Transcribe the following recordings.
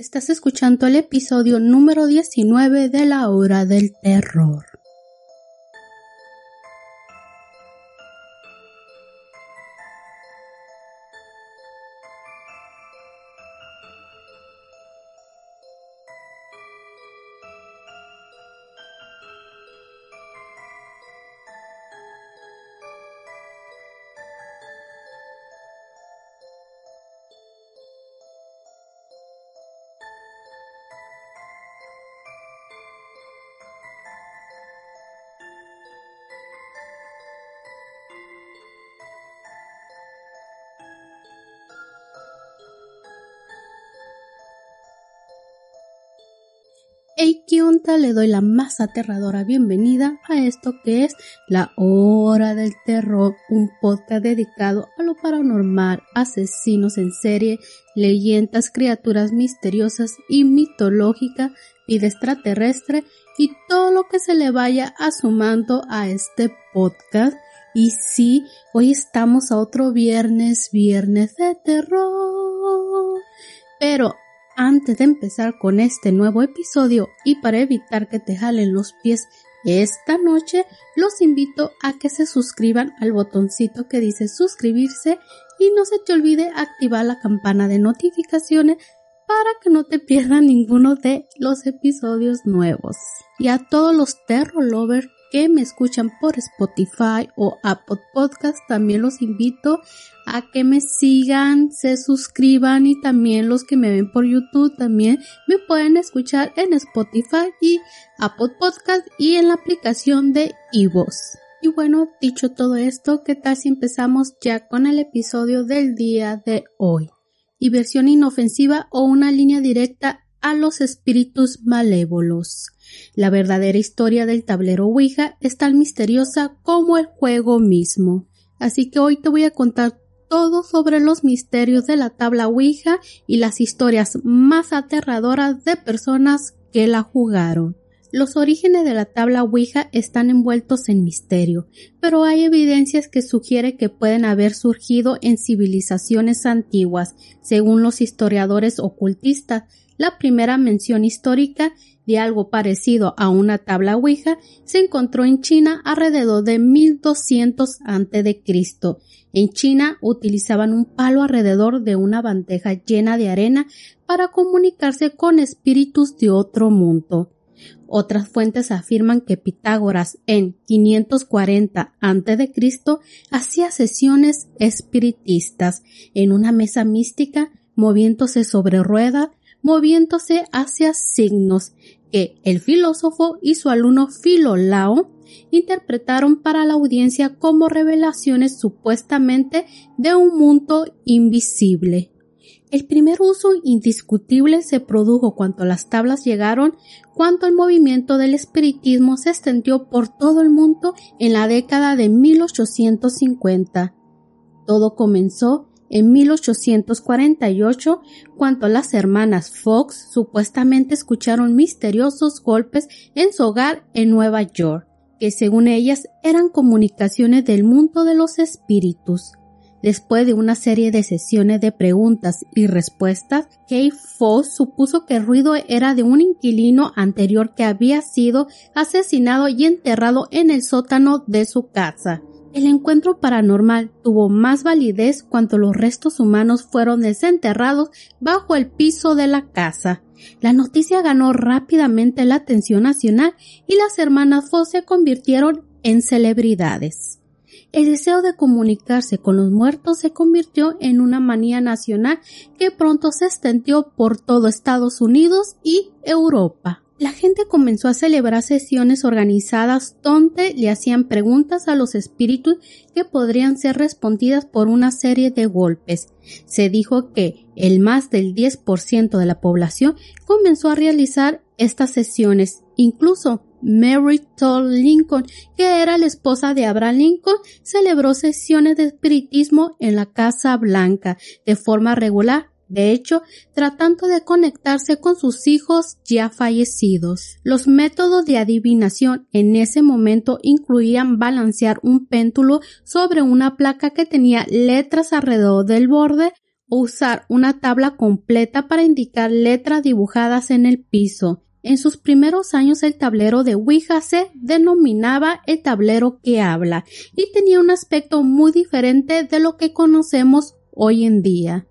Estás escuchando el episodio número 19 de la hora del terror. ¿Qué Le doy la más aterradora bienvenida a esto que es La Hora del Terror, un podcast dedicado a lo paranormal, asesinos en serie, leyendas, criaturas misteriosas y mitológicas, vida extraterrestre y todo lo que se le vaya asomando a este podcast. Y sí, hoy estamos a otro viernes, viernes de terror. Pero antes de empezar con este nuevo episodio y para evitar que te jalen los pies esta noche, los invito a que se suscriban al botoncito que dice suscribirse y no se te olvide activar la campana de notificaciones para que no te pierdas ninguno de los episodios nuevos. Y a todos los terror lovers que me escuchan por Spotify o Apple Podcast, también los invito a que me sigan, se suscriban y también los que me ven por YouTube también me pueden escuchar en Spotify y Apple Podcast y en la aplicación de iVoox. Y bueno, dicho todo esto, ¿qué tal si empezamos ya con el episodio del día de hoy? Y versión inofensiva o una línea directa a los espíritus malévolos. La verdadera historia del tablero Ouija es tan misteriosa como el juego mismo. Así que hoy te voy a contar todo sobre los misterios de la tabla Ouija y las historias más aterradoras de personas que la jugaron. Los orígenes de la tabla Ouija están envueltos en misterio, pero hay evidencias que sugieren que pueden haber surgido en civilizaciones antiguas, según los historiadores ocultistas. La primera mención histórica de algo parecido a una tabla Ouija se encontró en China alrededor de 1200 a.C. En China utilizaban un palo alrededor de una bandeja llena de arena para comunicarse con espíritus de otro mundo. Otras fuentes afirman que Pitágoras en 540 a.C. hacía sesiones espiritistas en una mesa mística moviéndose sobre rueda moviéndose hacia signos que el filósofo y su alumno Filolao interpretaron para la audiencia como revelaciones supuestamente de un mundo invisible. El primer uso indiscutible se produjo cuando las tablas llegaron, cuando el movimiento del espiritismo se extendió por todo el mundo en la década de 1850. Todo comenzó en 1848, cuando las hermanas Fox supuestamente escucharon misteriosos golpes en su hogar en Nueva York, que según ellas eran comunicaciones del mundo de los espíritus. Después de una serie de sesiones de preguntas y respuestas, Kay Fox supuso que el ruido era de un inquilino anterior que había sido asesinado y enterrado en el sótano de su casa. El encuentro paranormal tuvo más validez cuando los restos humanos fueron desenterrados bajo el piso de la casa. La noticia ganó rápidamente la atención nacional y las hermanas Foss se convirtieron en celebridades. El deseo de comunicarse con los muertos se convirtió en una manía nacional que pronto se extendió por todo Estados Unidos y Europa la gente comenzó a celebrar sesiones organizadas donde le hacían preguntas a los espíritus que podrían ser respondidas por una serie de golpes. Se dijo que el más del 10% de la población comenzó a realizar estas sesiones. Incluso Mary Todd Lincoln, que era la esposa de Abraham Lincoln, celebró sesiones de espiritismo en la Casa Blanca de forma regular de hecho, tratando de conectarse con sus hijos ya fallecidos. Los métodos de adivinación en ese momento incluían balancear un péndulo sobre una placa que tenía letras alrededor del borde o usar una tabla completa para indicar letras dibujadas en el piso. En sus primeros años el tablero de Ouija se denominaba el tablero que habla y tenía un aspecto muy diferente de lo que conocemos hoy en día.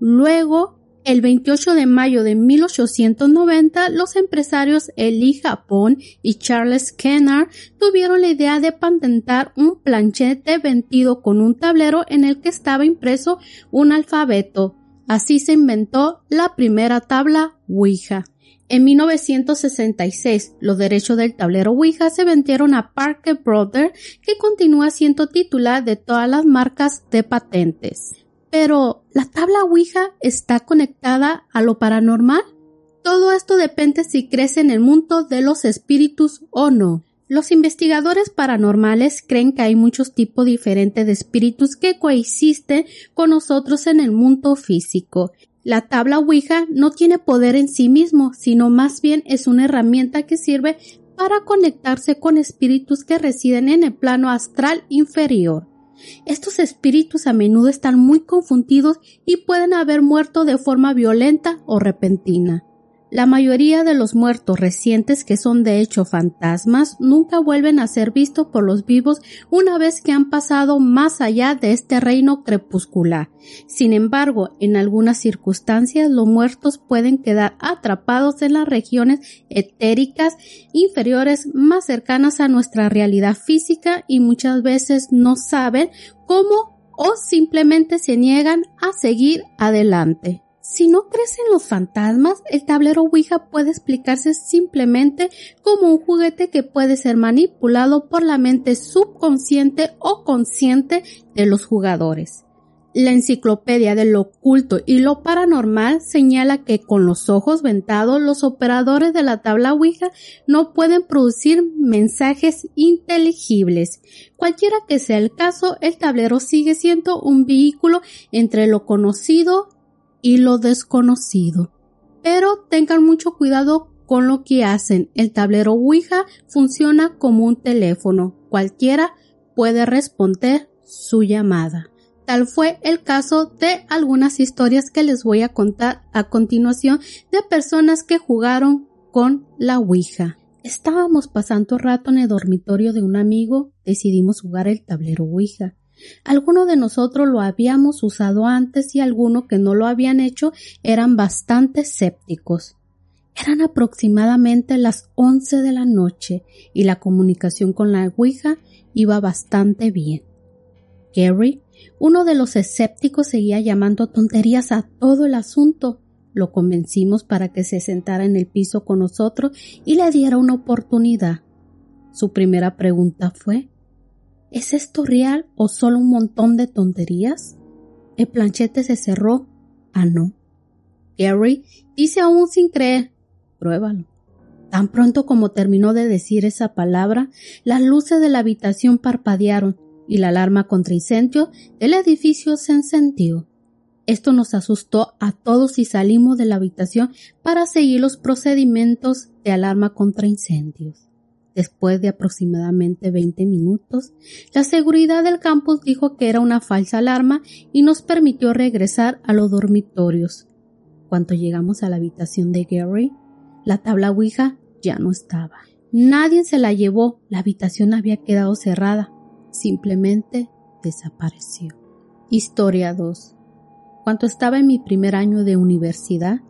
Luego, el 28 de mayo de 1890, los empresarios Eli Japón y Charles Kennard tuvieron la idea de patentar un planchete vendido con un tablero en el que estaba impreso un alfabeto. Así se inventó la primera tabla Ouija. En 1966, los derechos del tablero Ouija se vendieron a Parker Brothers, que continúa siendo titular de todas las marcas de patentes. Pero, ¿la tabla Ouija está conectada a lo paranormal? Todo esto depende si crece en el mundo de los espíritus o no. Los investigadores paranormales creen que hay muchos tipos diferentes de espíritus que coexisten con nosotros en el mundo físico la tabla Ouija no tiene poder en sí mismo, sino más bien es una herramienta que sirve para conectarse con espíritus que residen en el plano astral inferior. Estos espíritus a menudo están muy confundidos y pueden haber muerto de forma violenta o repentina. La mayoría de los muertos recientes que son de hecho fantasmas nunca vuelven a ser vistos por los vivos una vez que han pasado más allá de este reino crepuscular. Sin embargo, en algunas circunstancias los muertos pueden quedar atrapados en las regiones etéricas inferiores más cercanas a nuestra realidad física y muchas veces no saben cómo o simplemente se niegan a seguir adelante. Si no crecen los fantasmas, el tablero Ouija puede explicarse simplemente como un juguete que puede ser manipulado por la mente subconsciente o consciente de los jugadores. La enciclopedia de lo oculto y lo paranormal señala que con los ojos ventados los operadores de la tabla Ouija no pueden producir mensajes inteligibles. Cualquiera que sea el caso, el tablero sigue siendo un vehículo entre lo conocido y lo desconocido. Pero tengan mucho cuidado con lo que hacen. El tablero Ouija funciona como un teléfono. Cualquiera puede responder su llamada. Tal fue el caso de algunas historias que les voy a contar a continuación de personas que jugaron con la Ouija. Estábamos pasando rato en el dormitorio de un amigo, decidimos jugar el tablero Ouija. Algunos de nosotros lo habíamos usado antes y algunos que no lo habían hecho eran bastante escépticos. Eran aproximadamente las once de la noche y la comunicación con la Ouija iba bastante bien. Gary, uno de los escépticos, seguía llamando tonterías a todo el asunto. Lo convencimos para que se sentara en el piso con nosotros y le diera una oportunidad. Su primera pregunta fue ¿Es esto real o solo un montón de tonterías? El planchete se cerró. Ah, no. Gary dice aún sin creer. Pruébalo. Tan pronto como terminó de decir esa palabra, las luces de la habitación parpadearon y la alarma contra incendio del edificio se encendió. Esto nos asustó a todos y salimos de la habitación para seguir los procedimientos de alarma contra incendios. Después de aproximadamente 20 minutos, la seguridad del campus dijo que era una falsa alarma y nos permitió regresar a los dormitorios. Cuando llegamos a la habitación de Gary, la tabla Ouija ya no estaba. Nadie se la llevó, la habitación había quedado cerrada, simplemente desapareció. Historia 2. Cuando estaba en mi primer año de universidad,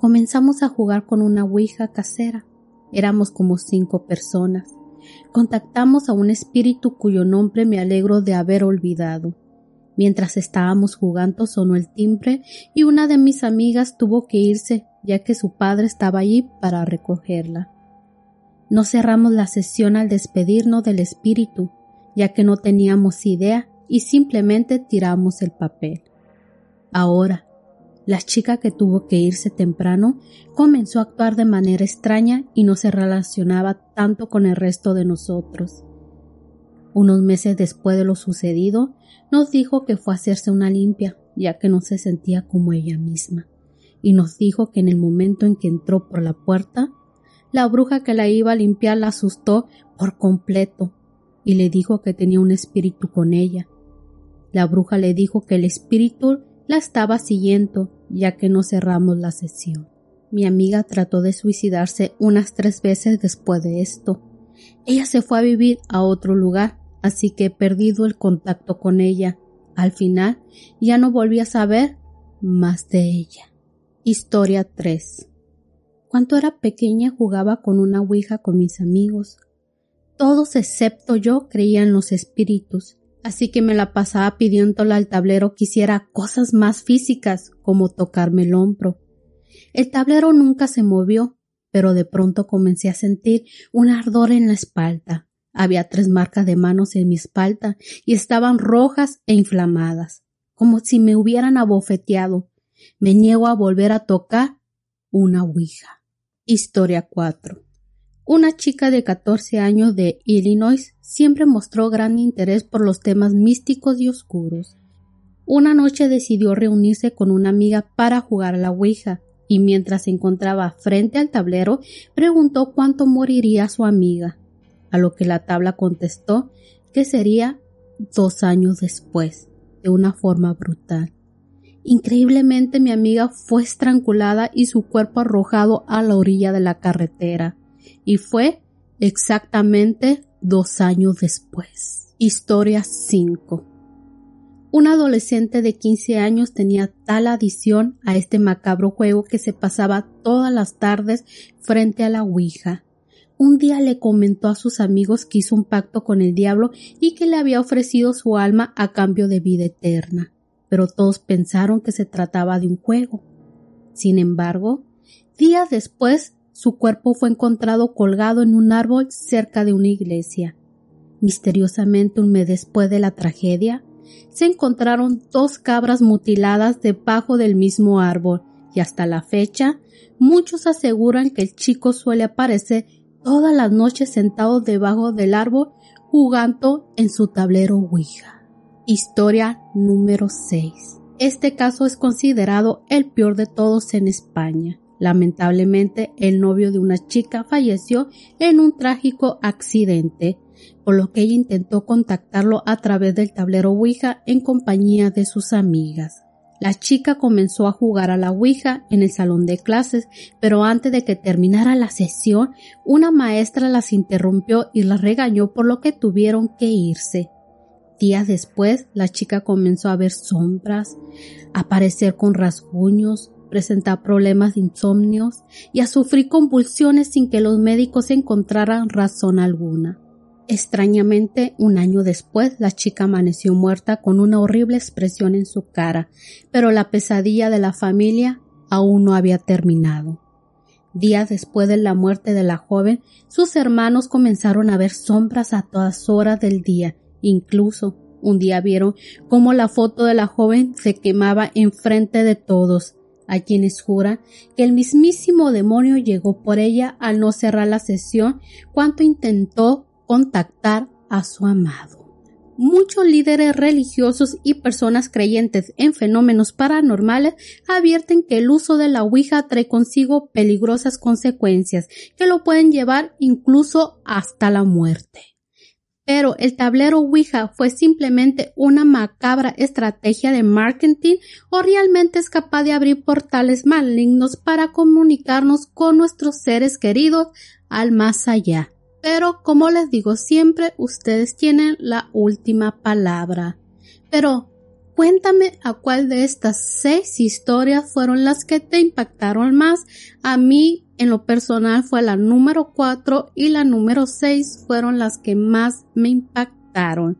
comenzamos a jugar con una Ouija casera. Éramos como cinco personas. Contactamos a un espíritu cuyo nombre me alegro de haber olvidado. Mientras estábamos jugando sonó el timbre y una de mis amigas tuvo que irse ya que su padre estaba allí para recogerla. No cerramos la sesión al despedirnos del espíritu, ya que no teníamos idea y simplemente tiramos el papel. Ahora, la chica que tuvo que irse temprano comenzó a actuar de manera extraña y no se relacionaba tanto con el resto de nosotros. Unos meses después de lo sucedido, nos dijo que fue a hacerse una limpia, ya que no se sentía como ella misma, y nos dijo que en el momento en que entró por la puerta, la bruja que la iba a limpiar la asustó por completo y le dijo que tenía un espíritu con ella. La bruja le dijo que el espíritu la estaba siguiendo, ya que no cerramos la sesión. Mi amiga trató de suicidarse unas tres veces después de esto. Ella se fue a vivir a otro lugar, así que he perdido el contacto con ella. Al final ya no volví a saber más de ella. Historia 3. Cuando era pequeña jugaba con una ouija con mis amigos. Todos excepto yo creían los espíritus, así que me la pasaba pidiéndole al tablero que hiciera cosas más físicas, como tocarme el hombro. El tablero nunca se movió, pero de pronto comencé a sentir un ardor en la espalda. Había tres marcas de manos en mi espalda y estaban rojas e inflamadas, como si me hubieran abofeteado. Me niego a volver a tocar una ouija. Historia 4. Una chica de 14 años de Illinois siempre mostró gran interés por los temas místicos y oscuros. Una noche decidió reunirse con una amiga para jugar a la Ouija y mientras se encontraba frente al tablero preguntó cuánto moriría su amiga, a lo que la tabla contestó que sería dos años después, de una forma brutal. Increíblemente mi amiga fue estrangulada y su cuerpo arrojado a la orilla de la carretera, y fue exactamente dos años después. Historia 5 un adolescente de 15 años tenía tal adición a este macabro juego que se pasaba todas las tardes frente a la Ouija. Un día le comentó a sus amigos que hizo un pacto con el diablo y que le había ofrecido su alma a cambio de vida eterna, pero todos pensaron que se trataba de un juego. Sin embargo, días después su cuerpo fue encontrado colgado en un árbol cerca de una iglesia. Misteriosamente un mes después de la tragedia, se encontraron dos cabras mutiladas debajo del mismo árbol y hasta la fecha muchos aseguran que el chico suele aparecer todas las noches sentado debajo del árbol jugando en su tablero Ouija. Historia número 6. Este caso es considerado el peor de todos en España. Lamentablemente, el novio de una chica falleció en un trágico accidente por lo que ella intentó contactarlo a través del tablero Ouija en compañía de sus amigas. La chica comenzó a jugar a la Ouija en el salón de clases, pero antes de que terminara la sesión, una maestra las interrumpió y las regañó por lo que tuvieron que irse. Días después, la chica comenzó a ver sombras, aparecer con rasguños, presentar problemas de insomnios y a sufrir convulsiones sin que los médicos encontraran razón alguna. Extrañamente, un año después, la chica amaneció muerta con una horrible expresión en su cara, pero la pesadilla de la familia aún no había terminado. Días después de la muerte de la joven, sus hermanos comenzaron a ver sombras a todas horas del día. Incluso un día vieron cómo la foto de la joven se quemaba enfrente de todos. Hay quienes juran que el mismísimo demonio llegó por ella al no cerrar la sesión cuanto intentó contactar a su amado. Muchos líderes religiosos y personas creyentes en fenómenos paranormales advierten que el uso de la Ouija trae consigo peligrosas consecuencias que lo pueden llevar incluso hasta la muerte. Pero el tablero Ouija fue simplemente una macabra estrategia de marketing o realmente es capaz de abrir portales malignos para comunicarnos con nuestros seres queridos al más allá. Pero como les digo siempre, ustedes tienen la última palabra. Pero cuéntame a cuál de estas seis historias fueron las que te impactaron más. A mí, en lo personal, fue la número cuatro y la número seis fueron las que más me impactaron.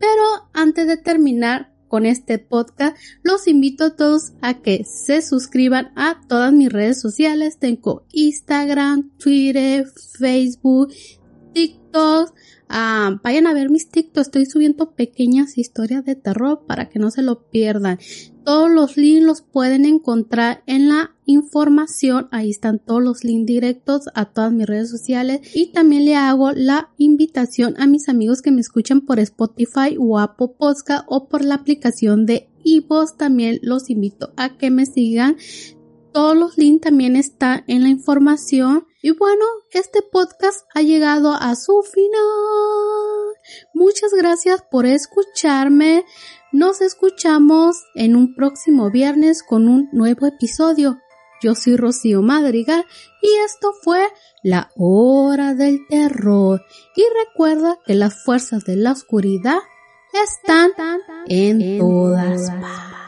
Pero antes de terminar, con este podcast, los invito a todos a que se suscriban a todas mis redes sociales. Tengo Instagram, Twitter, Facebook, TikTok. Ah, vayan a ver mis TikTok. Estoy subiendo pequeñas historias de terror para que no se lo pierdan. Todos los links los pueden encontrar en la información. Ahí están todos los links directos a todas mis redes sociales. Y también le hago la invitación a mis amigos que me escuchan por Spotify o Apple Podcast o por la aplicación de vos También los invito a que me sigan. Todos los links también están en la información. Y bueno, este podcast ha llegado a su final. Muchas gracias por escucharme. Nos escuchamos en un próximo viernes con un nuevo episodio. Yo soy Rocío Madrigal y esto fue La Hora del Terror. Y recuerda que las fuerzas de la oscuridad están en todas partes.